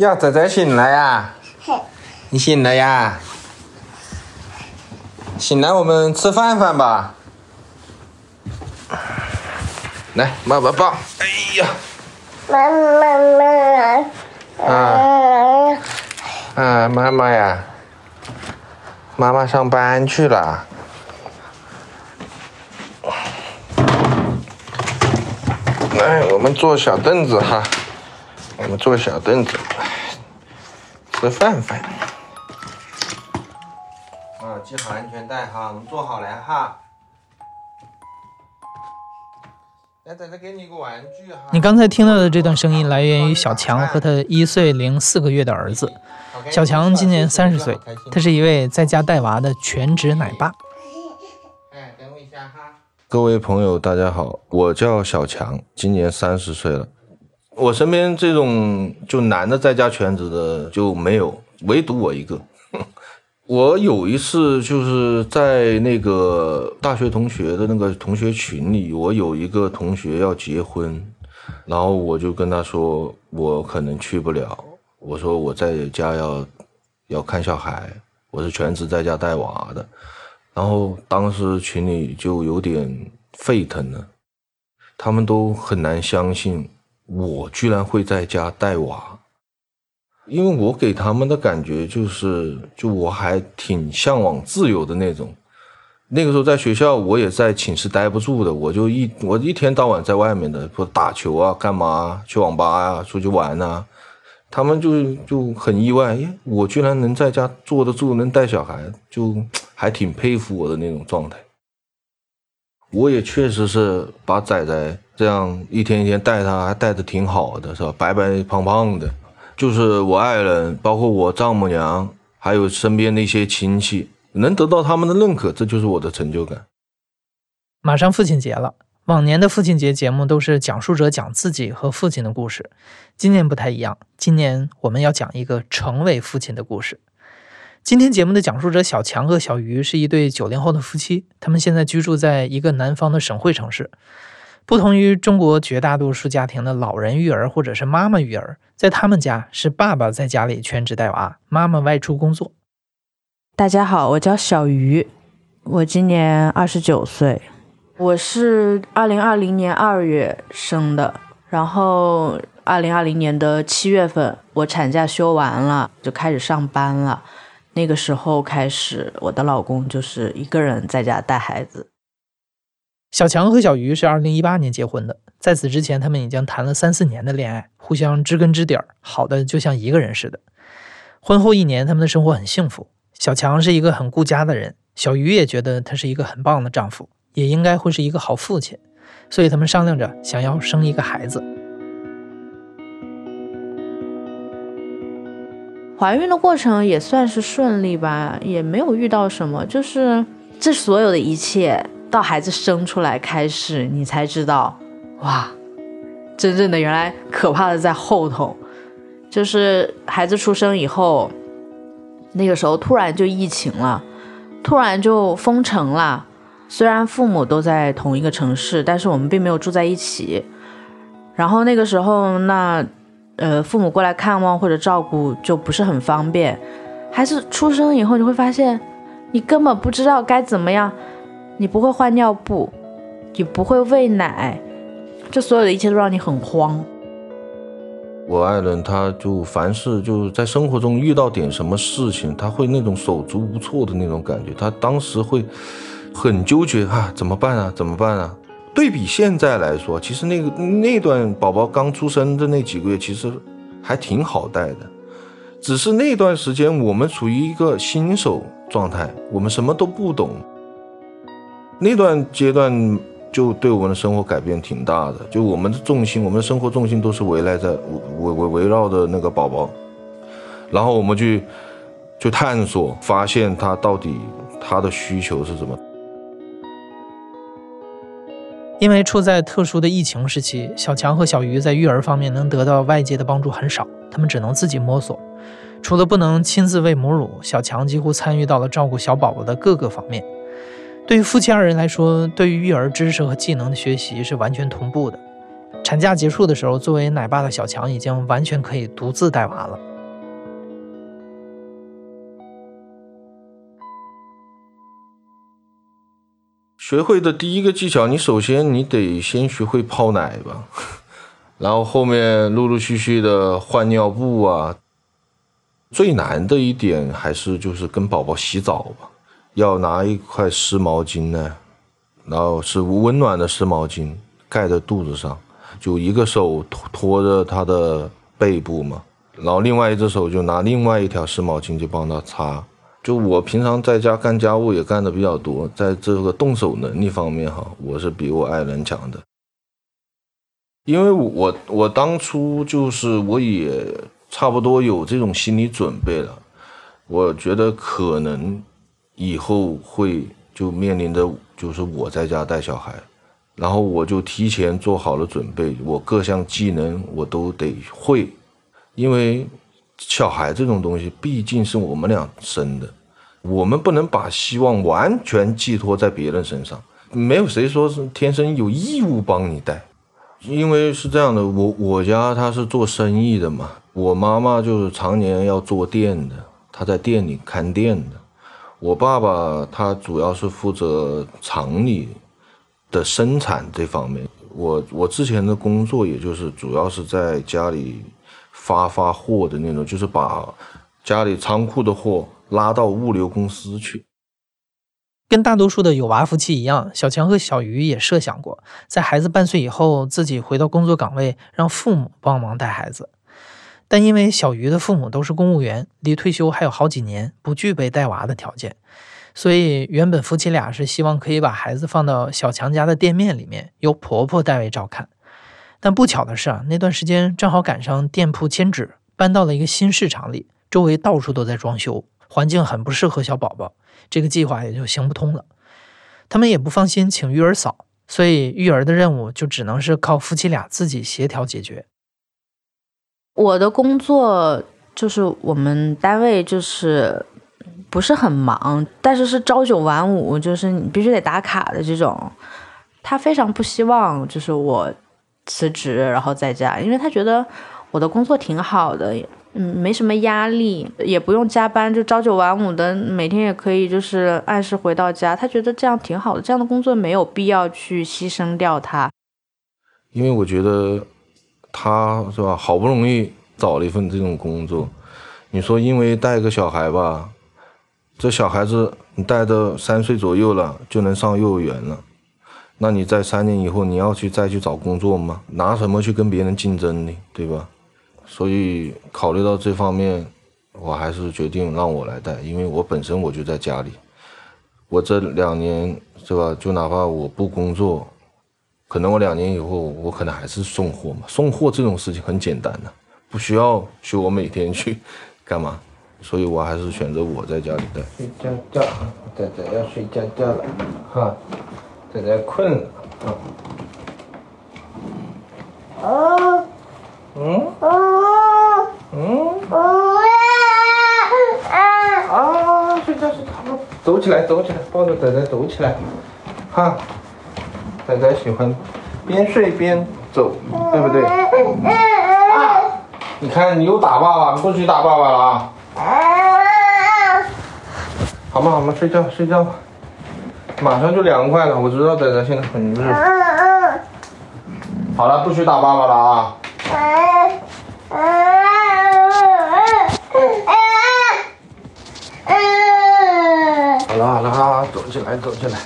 呀，仔仔醒了呀！你醒了呀？醒来，我们吃饭饭吧。来，妈妈抱。哎呀！妈妈妈。啊啊，妈妈呀！妈妈上班去了。来，我们坐小凳子哈。我们坐小凳子，吃饭饭。啊，系好安全带哈，我们坐好来哈。来，仔仔给你一个玩具哈。你刚才听到的这段声音来源于小强和他一岁零四个月的儿子。小强今年三十岁，他是一位在家带娃的全职奶爸。哎，等我一下哈。各位朋友，大家好，我叫小强，今年三十岁了。我身边这种就男的在家全职的就没有，唯独我一个。我有一次就是在那个大学同学的那个同学群里，我有一个同学要结婚，然后我就跟他说我可能去不了，我说我在家要要看小孩，我是全职在家带娃的，然后当时群里就有点沸腾了，他们都很难相信我居然会在家带娃。因为我给他们的感觉就是，就我还挺向往自由的那种。那个时候在学校，我也在寝室待不住的，我就一我一天到晚在外面的，说打球啊，干嘛去网吧啊，出去玩呐。他们就就很意外，哎，我居然能在家坐得住，能带小孩，就还挺佩服我的那种状态。我也确实是把仔仔这样一天一天带他，还带的挺好的，是吧？白白胖胖的。就是我爱人，包括我丈母娘，还有身边的一些亲戚，能得到他们的认可，这就是我的成就感。马上父亲节了，往年的父亲节节目都是讲述者讲自己和父亲的故事，今年不太一样，今年我们要讲一个成为父亲的故事。今天节目的讲述者小强和小鱼是一对九零后的夫妻，他们现在居住在一个南方的省会城市。不同于中国绝大多数家庭的老人育儿或者是妈妈育儿，在他们家是爸爸在家里全职带娃，妈妈外出工作。大家好，我叫小鱼，我今年二十九岁，我是二零二零年二月生的，然后二零二零年的七月份我产假休完了就开始上班了，那个时候开始，我的老公就是一个人在家带孩子。小强和小鱼是二零一八年结婚的，在此之前，他们已经谈了三四年的恋爱，互相知根知底儿，好的就像一个人似的。婚后一年，他们的生活很幸福。小强是一个很顾家的人，小鱼也觉得他是一个很棒的丈夫，也应该会是一个好父亲，所以他们商量着想要生一个孩子。怀孕的过程也算是顺利吧，也没有遇到什么，就是这所有的一切。到孩子生出来开始，你才知道，哇，真正的原来可怕的在后头。就是孩子出生以后，那个时候突然就疫情了，突然就封城了。虽然父母都在同一个城市，但是我们并没有住在一起。然后那个时候，那呃，父母过来看望或者照顾就不是很方便。孩子出生以后，你会发现，你根本不知道该怎么样。你不会换尿布，你不会喂奶，这所有的一切都让你很慌。我爱人他就凡事就是在生活中遇到点什么事情，他会那种手足无措的那种感觉，他当时会很纠结啊，怎么办啊，怎么办啊？对比现在来说，其实那个那段宝宝刚出生的那几个月，其实还挺好带的，只是那段时间我们处于一个新手状态，我们什么都不懂。那段阶段就对我们的生活改变挺大的，就我们的重心，我们的生活重心都是围赖在围围围绕着那个宝宝，然后我们去去探索，发现他到底他的需求是什么。因为处在特殊的疫情时期，小强和小鱼在育儿方面能得到外界的帮助很少，他们只能自己摸索。除了不能亲自喂母乳，小强几乎参与到了照顾小宝宝的各个方面。对于夫妻二人来说对于育儿知识和技能的学习是完全同步的。产假结束的时候作为奶爸的小强已经完全可以独自带娃了。学会的第一个技巧你首先你得先学会泡奶吧。然后后面陆陆续续的换尿布啊最难的一点还是就是跟宝宝洗澡吧要拿一块湿毛巾呢，然后是温暖的湿毛巾盖在肚子上，就一个手托托着他的背部嘛，然后另外一只手就拿另外一条湿毛巾就帮他擦。就我平常在家干家务也干的比较多，在这个动手能力方面哈，我是比我爱人强的，因为我我当初就是我也。差不多有这种心理准备了，我觉得可能以后会就面临着就是我在家带小孩，然后我就提前做好了准备，我各项技能我都得会，因为小孩这种东西毕竟是我们俩生的，我们不能把希望完全寄托在别人身上，没有谁说是天生有义务帮你带，因为是这样的，我我家他是做生意的嘛。我妈妈就是常年要做店的，她在店里看店的。我爸爸他主要是负责厂里的生产这方面。我我之前的工作也就是主要是在家里发发货的那种，就是把家里仓库的货拉到物流公司去。跟大多数的有娃夫妻一样，小强和小鱼也设想过，在孩子半岁以后自己回到工作岗位，让父母帮忙带孩子。但因为小鱼的父母都是公务员，离退休还有好几年，不具备带娃的条件，所以原本夫妻俩是希望可以把孩子放到小强家的店面里面，由婆婆代为照看。但不巧的是啊，那段时间正好赶上店铺迁址，搬到了一个新市场里，周围到处都在装修，环境很不适合小宝宝，这个计划也就行不通了。他们也不放心请育儿嫂，所以育儿的任务就只能是靠夫妻俩自己协调解决。我的工作就是我们单位就是不是很忙，但是是朝九晚五，就是你必须得打卡的这种。他非常不希望就是我辞职然后在家，因为他觉得我的工作挺好的，嗯，没什么压力，也不用加班，就朝九晚五的，每天也可以就是按时回到家。他觉得这样挺好的，这样的工作没有必要去牺牲掉他。因为我觉得。他是吧？好不容易找了一份这种工作，你说因为带个小孩吧，这小孩子你带到三岁左右了就能上幼儿园了，那你在三年以后你要去再去找工作吗？拿什么去跟别人竞争呢？对吧？所以考虑到这方面，我还是决定让我来带，因为我本身我就在家里，我这两年是吧？就哪怕我不工作。可能我两年以后，我可能还是送货嘛。送货这种事情很简单的，不需要去我每天去干嘛，所以我还是选择我在家里带。睡觉觉，仔仔要睡觉觉了，哈，仔仔困了，啊。哦，嗯，哦，嗯，哦，啊，睡觉睡觉，走起来走起来，抱着仔仔走起来，哈。仔仔喜欢边睡边走，对不对？啊！你看，你又打爸爸，不许打爸爸了啊！好吗？好吗？睡觉，睡觉吧。马上就凉快了，我知道仔仔现在很热。好了，不许打爸爸了啊！好了好了啊，走起来，走起来。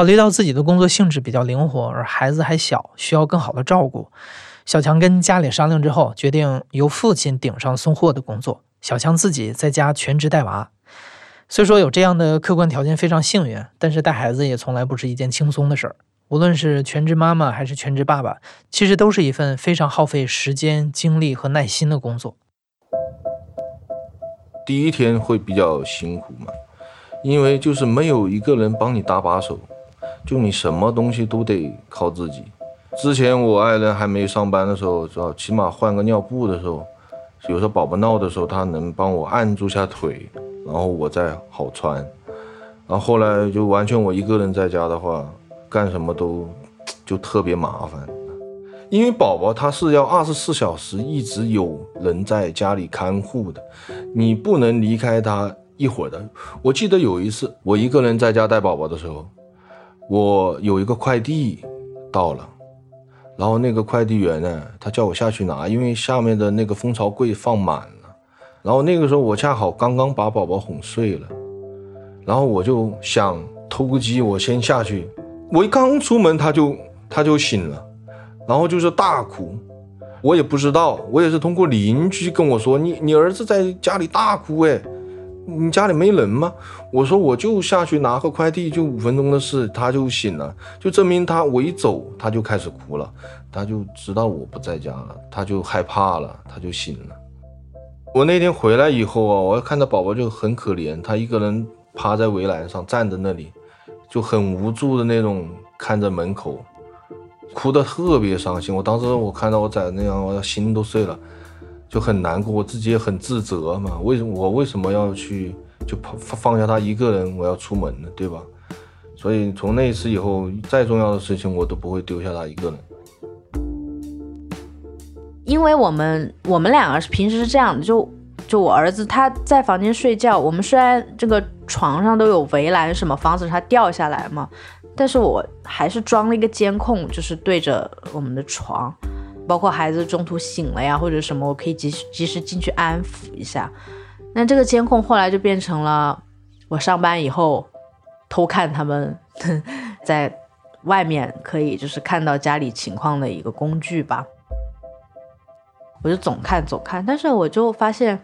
考虑到自己的工作性质比较灵活，而孩子还小，需要更好的照顾，小强跟家里商量之后，决定由父亲顶上送货的工作，小强自己在家全职带娃。虽说有这样的客观条件非常幸运，但是带孩子也从来不是一件轻松的事儿。无论是全职妈妈还是全职爸爸，其实都是一份非常耗费时间、精力和耐心的工作。第一天会比较辛苦嘛，因为就是没有一个人帮你搭把手。就你什么东西都得靠自己。之前我爱人还没上班的时候，知道起码换个尿布的时候，有时候宝宝闹的时候，他能帮我按住下腿，然后我再好穿。然后后来就完全我一个人在家的话，干什么都就特别麻烦。因为宝宝他是要二十四小时一直有人在家里看护的，你不能离开他一会儿的。我记得有一次，我一个人在家带宝宝的时候，我有一个快递到了，然后那个快递员呢，他叫我下去拿，因为下面的那个蜂巢柜放满了。然后那个时候我恰好刚刚把宝宝哄睡了，然后我就想偷个鸡，我先下去。我一刚出门，他就他就醒了，然后就是大哭。我也不知道，我也是通过邻居跟我说，你你儿子在家里大哭，哎，你家里没人吗？我说我就下去拿个快递，就五分钟的事，他就醒了，就证明他我一走他就开始哭了，他就知道我不在家了，他就害怕了，他就醒了。我那天回来以后啊，我看到宝宝就很可怜，他一个人趴在围栏上站在那里，就很无助的那种看着门口。哭得特别伤心，我当时我看到我崽那样，我的心都碎了，就很难过，我自己也很自责嘛。为什么我为什么要去就放放下他一个人，我要出门呢？对吧？所以从那一次以后，再重要的事情我都不会丢下他一个人。因为我们我们两个是平时是这样的，就就我儿子他在房间睡觉，我们虽然这个床上都有围栏什么，防止他掉下来嘛。但是我还是装了一个监控，就是对着我们的床，包括孩子中途醒了呀或者什么，我可以及时及时进去安抚一下。那这个监控后来就变成了我上班以后偷看他们在外面可以就是看到家里情况的一个工具吧。我就总看总看，但是我就发现。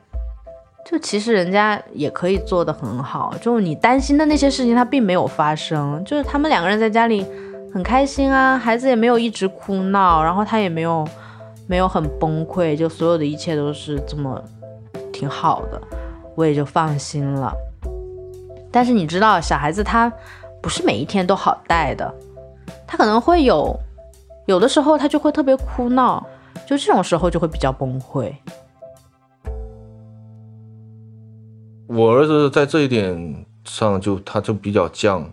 就其实人家也可以做得很好，就你担心的那些事情，他并没有发生。就是他们两个人在家里很开心啊，孩子也没有一直哭闹，然后他也没有没有很崩溃，就所有的一切都是这么挺好的，我也就放心了。但是你知道，小孩子他不是每一天都好带的，他可能会有有的时候他就会特别哭闹，就这种时候就会比较崩溃。我儿子在这一点上就他就比较犟，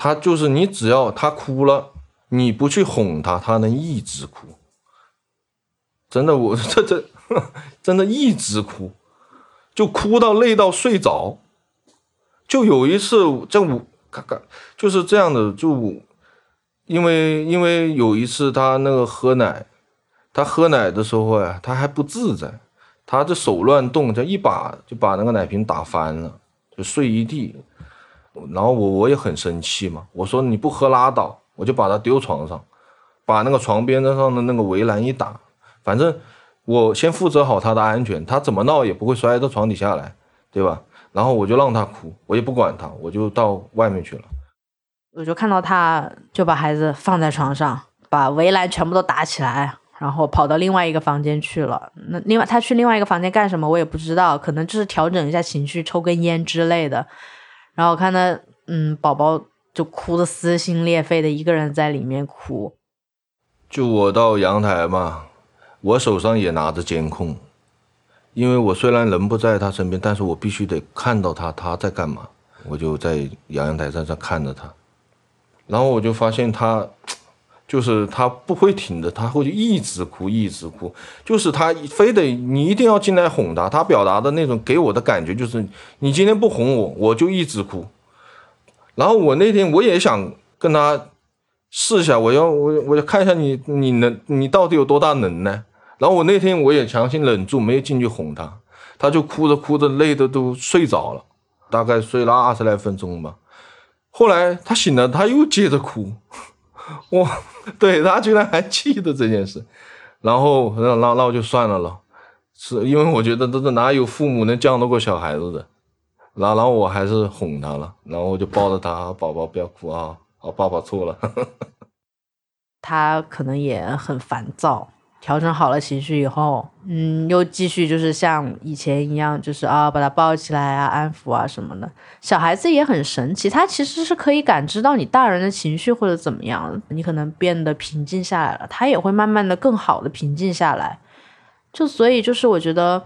他就是你只要他哭了，你不去哄他，他能一直哭。真的，我 这这 真的一直哭，就哭到累到睡着。就有一次这我，咔咔就是这样的，就因为因为有一次他那个喝奶，他喝奶的时候呀，他还不自在。他这手乱动，就一把就把那个奶瓶打翻了，就碎一地。然后我我也很生气嘛，我说你不喝拉倒，我就把他丢床上，把那个床边上的那个围栏一打，反正我先负责好他的安全，他怎么闹也不会摔到床底下来，对吧？然后我就让他哭，我也不管他，我就到外面去了。我就看到他就把孩子放在床上，把围栏全部都打起来。然后跑到另外一个房间去了。那另外他去另外一个房间干什么？我也不知道，可能就是调整一下情绪，抽根烟之类的。然后看到，嗯，宝宝就哭的撕心裂肺的，一个人在里面哭。就我到阳台嘛，我手上也拿着监控，因为我虽然人不在他身边，但是我必须得看到他他在干嘛。我就在阳台上在看着他，然后我就发现他。就是他不会停的，他会一直哭，一直哭。就是他非得你一定要进来哄他，他表达的那种给我的感觉就是，你今天不哄我，我就一直哭。然后我那天我也想跟他试一下，我要我我要看一下你你能你到底有多大能耐。然后我那天我也强行忍住，没有进去哄他，他就哭着哭着累的都睡着了，大概睡了二十来分钟吧。后来他醒了，他又接着哭。我对他居然还记得这件事，然后那那那我就算了了，是因为我觉得这这哪有父母能犟得过小孩子的，然后然后我还是哄他了，然后我就抱着他，宝宝不要哭啊，好爸爸错了，他可能也很烦躁。调整好了情绪以后，嗯，又继续就是像以前一样，就是啊，把他抱起来啊，安抚啊什么的。小孩子也很神奇，他其实是可以感知到你大人的情绪或者怎么样，你可能变得平静下来了，他也会慢慢的更好的平静下来。就所以就是我觉得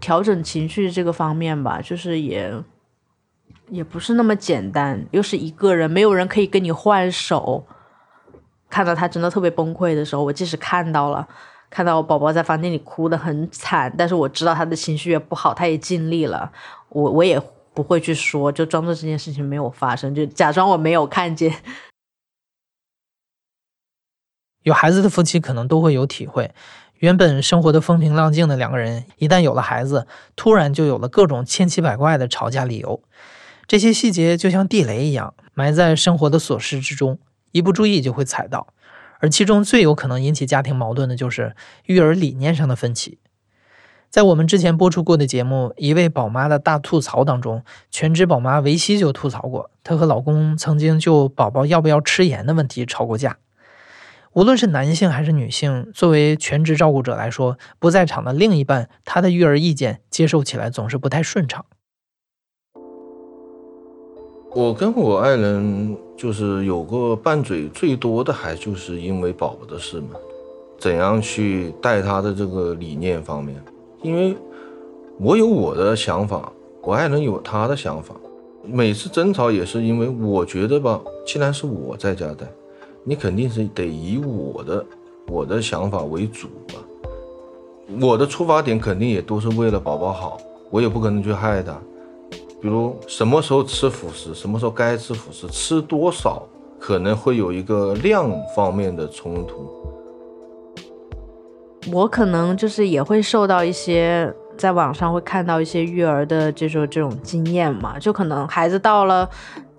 调整情绪这个方面吧，就是也也不是那么简单，又是一个人，没有人可以跟你换手。看到他真的特别崩溃的时候，我即使看到了，看到我宝宝在房间里哭得很惨，但是我知道他的情绪也不好，他也尽力了，我我也不会去说，就装作这件事情没有发生，就假装我没有看见。有孩子的夫妻可能都会有体会，原本生活的风平浪静的两个人，一旦有了孩子，突然就有了各种千奇百怪的吵架理由。这些细节就像地雷一样，埋在生活的琐事之中，一不注意就会踩到。而其中最有可能引起家庭矛盾的就是育儿理念上的分歧。在我们之前播出过的节目《一位宝妈的大吐槽》当中，全职宝妈维西就吐槽过，她和老公曾经就宝宝要不要吃盐的问题吵过架。无论是男性还是女性，作为全职照顾者来说，不在场的另一半，他的育儿意见接受起来总是不太顺畅。我跟我爱人就是有过拌嘴最多的，还就是因为宝宝的事嘛，怎样去带他的这个理念方面，因为我有我的想法，我爱人有他的想法，每次争吵也是因为我觉得吧，既然是我在家带。你肯定是得以我的我的想法为主吧，我的出发点肯定也都是为了宝宝好，我也不可能去害他。比如什么时候吃辅食，什么时候该吃辅食，吃多少，可能会有一个量方面的冲突。我可能就是也会受到一些。在网上会看到一些育儿的这种这种经验嘛，就可能孩子到了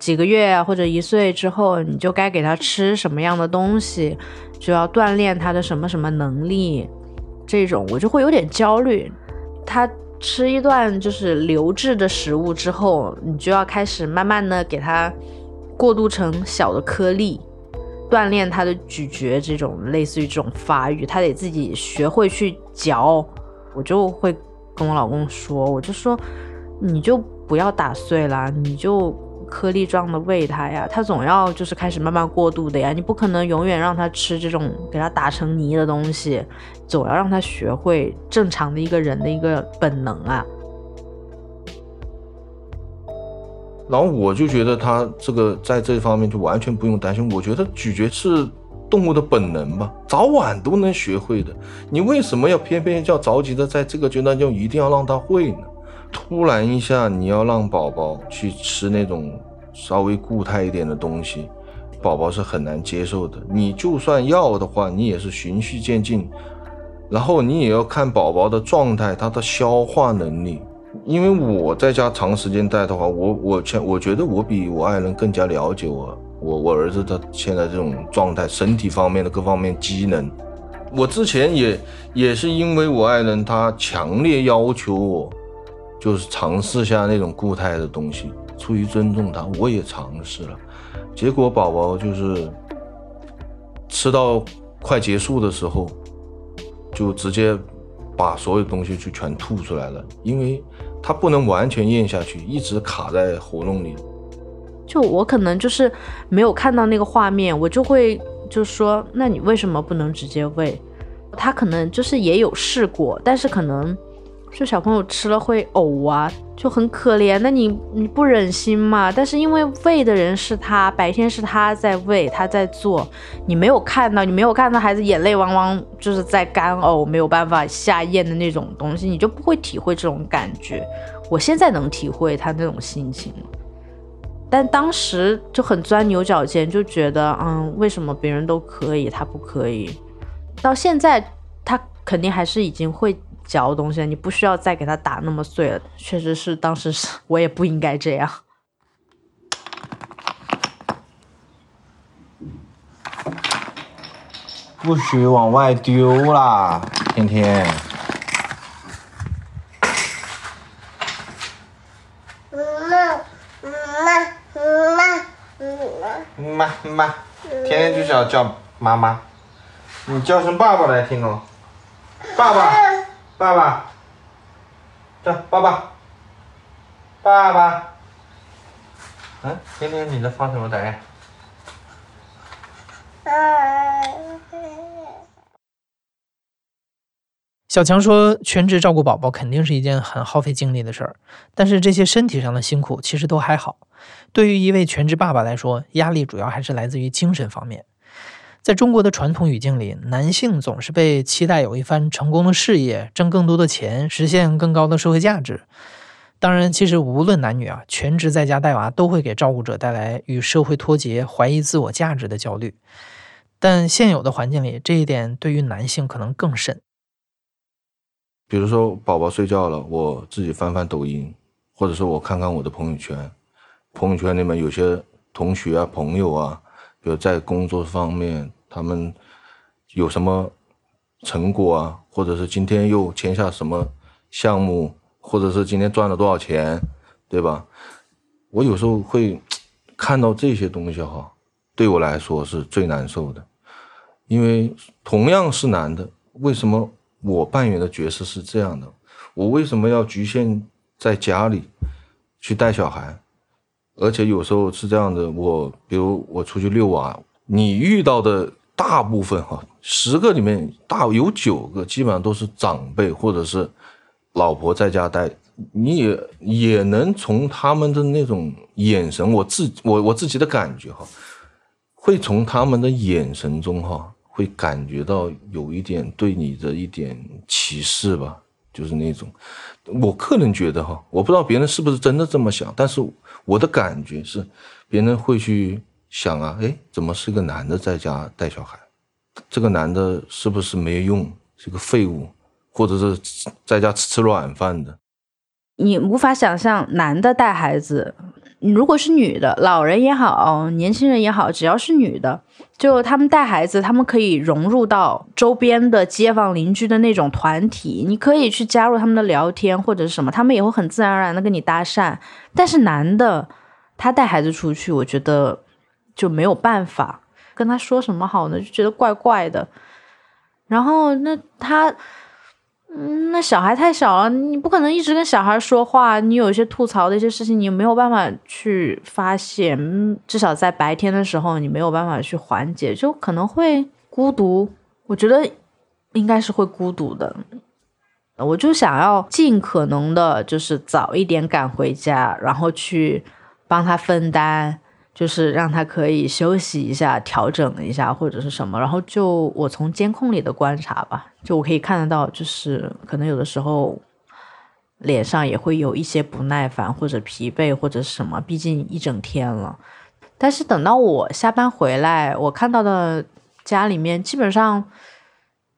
几个月或者一岁之后，你就该给他吃什么样的东西，就要锻炼他的什么什么能力，这种我就会有点焦虑。他吃一段就是流质的食物之后，你就要开始慢慢的给它过渡成小的颗粒，锻炼他的咀嚼这种类似于这种发育，他得自己学会去嚼，我就会。跟我老公说，我就说，你就不要打碎了，你就颗粒状的喂它呀，它总要就是开始慢慢过渡的呀，你不可能永远让它吃这种给它打成泥的东西，总要让它学会正常的一个人的一个本能啊。然后我就觉得他这个在这方面就完全不用担心，我觉得咀嚼是。动物的本能吧，早晚都能学会的。你为什么要偏偏要着急的在这个阶段就一定要让它会呢？突然一下你要让宝宝去吃那种稍微固态一点的东西，宝宝是很难接受的。你就算要的话，你也是循序渐进，然后你也要看宝宝的状态，他的消化能力。因为我在家长时间带的话，我我全我觉得我比我爱人更加了解我。我我儿子他现在这种状态，身体方面的各方面机能，我之前也也是因为我爱人他强烈要求我，就是尝试下那种固态的东西，出于尊重他，我也尝试了，结果宝宝就是吃到快结束的时候，就直接把所有东西就全吐出来了，因为他不能完全咽下去，一直卡在喉咙里。就我可能就是没有看到那个画面，我就会就说，那你为什么不能直接喂？他可能就是也有试过，但是可能就小朋友吃了会呕啊，就很可怜。那你你不忍心嘛？但是因为喂的人是他，白天是他在喂，他在做，你没有看到，你没有看到孩子眼泪汪汪就是在干呕，没有办法下咽的那种东西，你就不会体会这种感觉。我现在能体会他那种心情。但当时就很钻牛角尖，就觉得，嗯，为什么别人都可以，他不可以？到现在，他肯定还是已经会嚼东西了，你不需要再给它打那么碎了。确实是，当时是我也不应该这样。不许往外丢啦，天天。妈妈，天天就是要叫妈妈，你叫声爸爸来听哦，爸爸，爸爸，这爸爸，爸爸，嗯，天天你在发什么呆？小强说：“全职照顾宝宝肯定是一件很耗费精力的事儿，但是这些身体上的辛苦其实都还好。对于一位全职爸爸来说，压力主要还是来自于精神方面。在中国的传统语境里，男性总是被期待有一番成功的事业，挣更多的钱，实现更高的社会价值。当然，其实无论男女啊，全职在家带娃都会给照顾者带来与社会脱节、怀疑自我价值的焦虑。但现有的环境里，这一点对于男性可能更甚。比如说，宝宝睡觉了，我自己翻翻抖音，或者说我看看我的朋友圈，朋友圈里面有些同学啊、朋友啊，比如在工作方面，他们有什么成果啊，或者是今天又签下什么项目。或者是今天赚了多少钱，对吧？我有时候会看到这些东西哈，对我来说是最难受的，因为同样是男的，为什么我扮演的角色是这样的？我为什么要局限在家里去带小孩？而且有时候是这样的，我比如我出去遛娃，你遇到的大部分哈，十个里面大有九个基本上都是长辈或者是。老婆在家待，你也也能从他们的那种眼神，我自我我自己的感觉哈，会从他们的眼神中哈，会感觉到有一点对你的一点歧视吧，就是那种，我个人觉得哈，我不知道别人是不是真的这么想，但是我的感觉是，别人会去想啊，哎，怎么是个男的在家带小孩？这个男的是不是没用，是个废物？或者是在家吃吃软饭的，你无法想象男的带孩子，如果是女的，老人也好，年轻人也好，只要是女的，就他们带孩子，他们可以融入到周边的街坊邻居的那种团体，你可以去加入他们的聊天或者是什么，他们也会很自然而然的跟你搭讪。但是男的，他带孩子出去，我觉得就没有办法跟他说什么好呢，就觉得怪怪的。然后那他。嗯，那小孩太小了，你不可能一直跟小孩说话。你有一些吐槽的一些事情，你没有办法去发泄。至少在白天的时候，你没有办法去缓解，就可能会孤独。我觉得应该是会孤独的。我就想要尽可能的，就是早一点赶回家，然后去帮他分担。就是让他可以休息一下，调整一下或者是什么，然后就我从监控里的观察吧，就我可以看得到，就是可能有的时候脸上也会有一些不耐烦或者疲惫或者什么，毕竟一整天了。但是等到我下班回来，我看到的家里面基本上，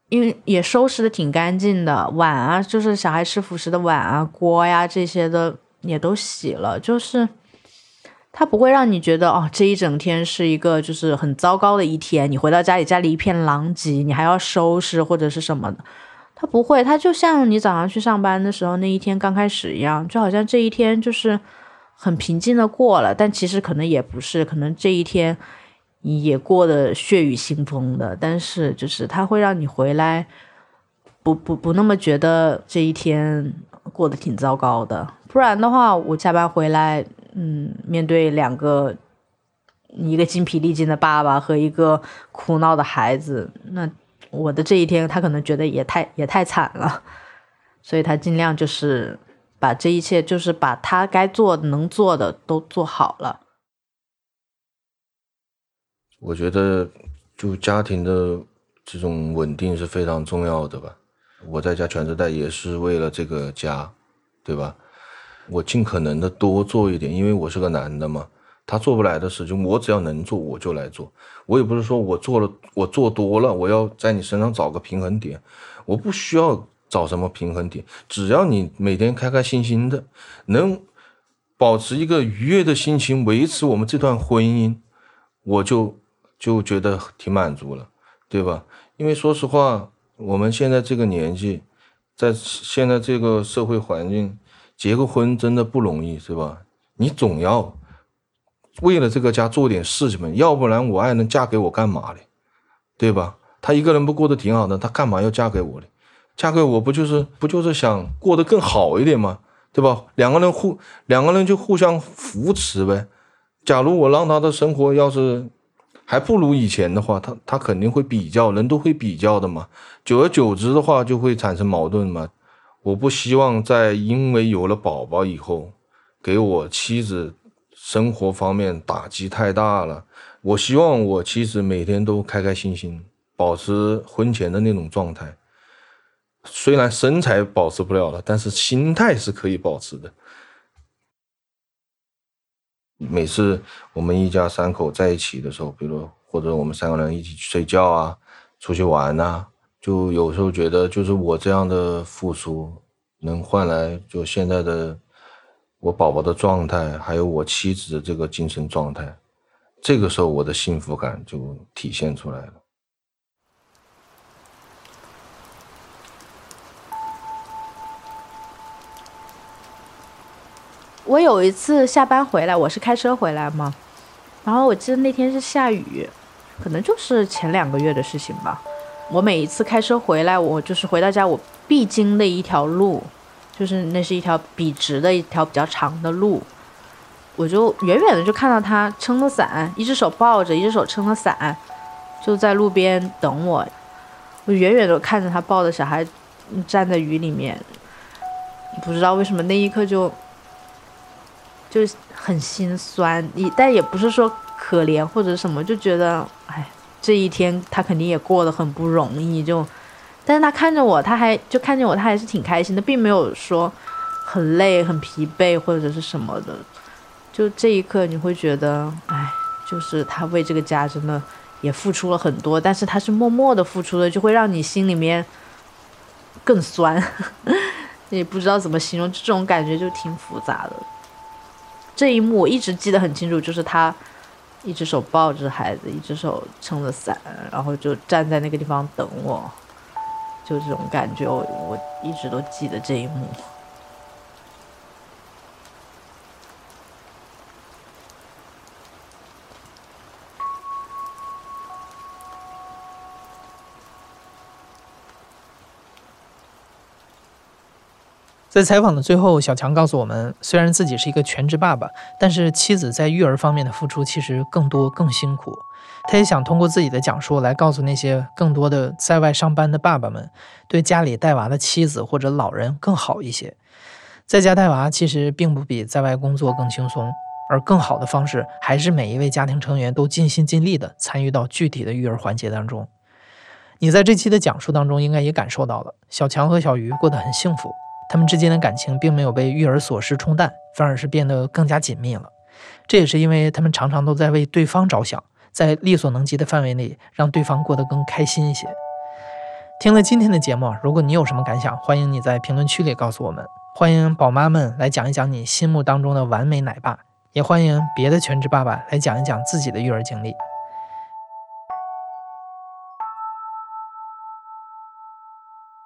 因为也收拾的挺干净的，碗啊，就是小孩吃辅食的碗啊、锅呀这些的也都洗了，就是。他不会让你觉得哦，这一整天是一个就是很糟糕的一天。你回到家里，家里一片狼藉，你还要收拾或者是什么的。他不会，他就像你早上去上班的时候那一天刚开始一样，就好像这一天就是很平静的过了。但其实可能也不是，可能这一天也过得血雨腥风的。但是就是他会让你回来，不不不那么觉得这一天过得挺糟糕的。不然的话，我下班回来。嗯，面对两个，一个精疲力尽的爸爸和一个哭闹的孩子，那我的这一天他可能觉得也太也太惨了，所以他尽量就是把这一切，就是把他该做、能做的都做好了。我觉得，就家庭的这种稳定是非常重要的吧。我在家全职带也是为了这个家，对吧？我尽可能的多做一点，因为我是个男的嘛。他做不来的事情，我只要能做，我就来做。我也不是说我做了，我做多了，我要在你身上找个平衡点。我不需要找什么平衡点，只要你每天开开心心的，能保持一个愉悦的心情，维持我们这段婚姻，我就就觉得挺满足了，对吧？因为说实话，我们现在这个年纪，在现在这个社会环境。结个婚真的不容易，是吧？你总要为了这个家做点事情嘛，要不然我爱人嫁给我干嘛嘞？对吧？她一个人不过得挺好的，她干嘛要嫁给我嘞？嫁给我不就是不就是想过得更好一点吗？对吧？两个人互两个人就互相扶持呗。假如我让她的生活要是还不如以前的话，她她肯定会比较，人都会比较的嘛。久而久之的话，就会产生矛盾嘛。我不希望在因为有了宝宝以后，给我妻子生活方面打击太大了。我希望我妻子每天都开开心心，保持婚前的那种状态。虽然身材保持不了了，但是心态是可以保持的。每次我们一家三口在一起的时候，比如或者我们三个人一起去睡觉啊，出去玩呐，就有时候觉得，就是我这样的付出，能换来就现在的我宝宝的状态，还有我妻子的这个精神状态，这个时候我的幸福感就体现出来了。我有一次下班回来，我是开车回来嘛，然后我记得那天是下雨，可能就是前两个月的事情吧。我每一次开车回来，我就是回到家，我必经的一条路，就是那是一条笔直的一条比较长的路，我就远远的就看到他撑着伞，一只手抱着，一只手撑着伞，就在路边等我。我远远的看着他抱着小孩站在雨里面，不知道为什么那一刻就。就很心酸，你但也不是说可怜或者什么，就觉得，这一天他肯定也过得很不容易。就，但是他看着我，他还就看见我，他还是挺开心的，并没有说很累、很疲惫或者是什么的。就这一刻，你会觉得，哎，就是他为这个家真的也付出了很多，但是他是默默的付出的，就会让你心里面更酸，也不知道怎么形容，这种感觉就挺复杂的。这一幕我一直记得很清楚，就是他一只手抱着孩子，一只手撑着伞，然后就站在那个地方等我，就这种感觉，我我一直都记得这一幕。在采访的最后，小强告诉我们，虽然自己是一个全职爸爸，但是妻子在育儿方面的付出其实更多、更辛苦。他也想通过自己的讲述来告诉那些更多的在外上班的爸爸们，对家里带娃的妻子或者老人更好一些。在家带娃其实并不比在外工作更轻松，而更好的方式还是每一位家庭成员都尽心尽力地参与到具体的育儿环节当中。你在这期的讲述当中应该也感受到了，小强和小鱼过得很幸福。他们之间的感情并没有被育儿琐事冲淡，反而是变得更加紧密了。这也是因为他们常常都在为对方着想，在力所能及的范围内让对方过得更开心一些。听了今天的节目，如果你有什么感想，欢迎你在评论区里告诉我们。欢迎宝妈们来讲一讲你心目当中的完美奶爸，也欢迎别的全职爸爸来讲一讲自己的育儿经历。